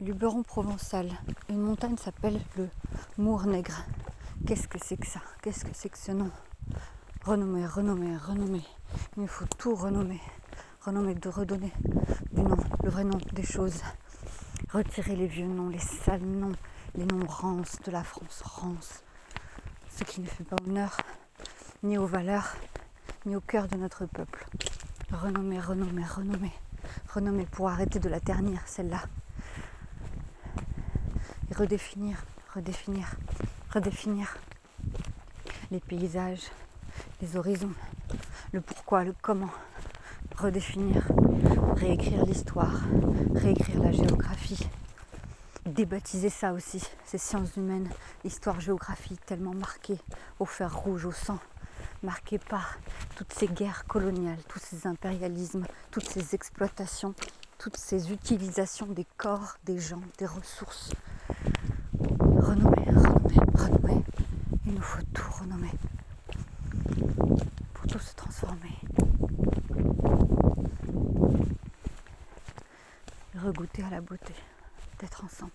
Luberon provençal. Une montagne s'appelle le Mour-Nègre. Qu'est-ce que c'est que ça? Qu'est-ce que c'est que ce nom? Renommer, renommer, renommer. Il faut tout renommer. Renommer, de redonner du nom, le vrai nom des choses. Retirer les vieux noms, les sales noms, les noms rances de la France, rance. Ce qui ne fait pas honneur ni aux valeurs, ni au cœur de notre peuple. Renommer, renommer, renommer. Renommer pour arrêter de la ternir, celle-là redéfinir, redéfinir, redéfinir les paysages, les horizons, le pourquoi, le comment, redéfinir, réécrire l'histoire, réécrire la géographie, débaptiser ça aussi, ces sciences humaines, l'histoire, géographie tellement marquée au fer rouge, au sang, marquée par toutes ces guerres coloniales, tous ces impérialismes, toutes ces exploitations, toutes ces utilisations des corps, des gens, des ressources, renommer, renommer, renommer. Il nous faut tout renommer pour tout se transformer. Regoûter à la beauté d'être ensemble.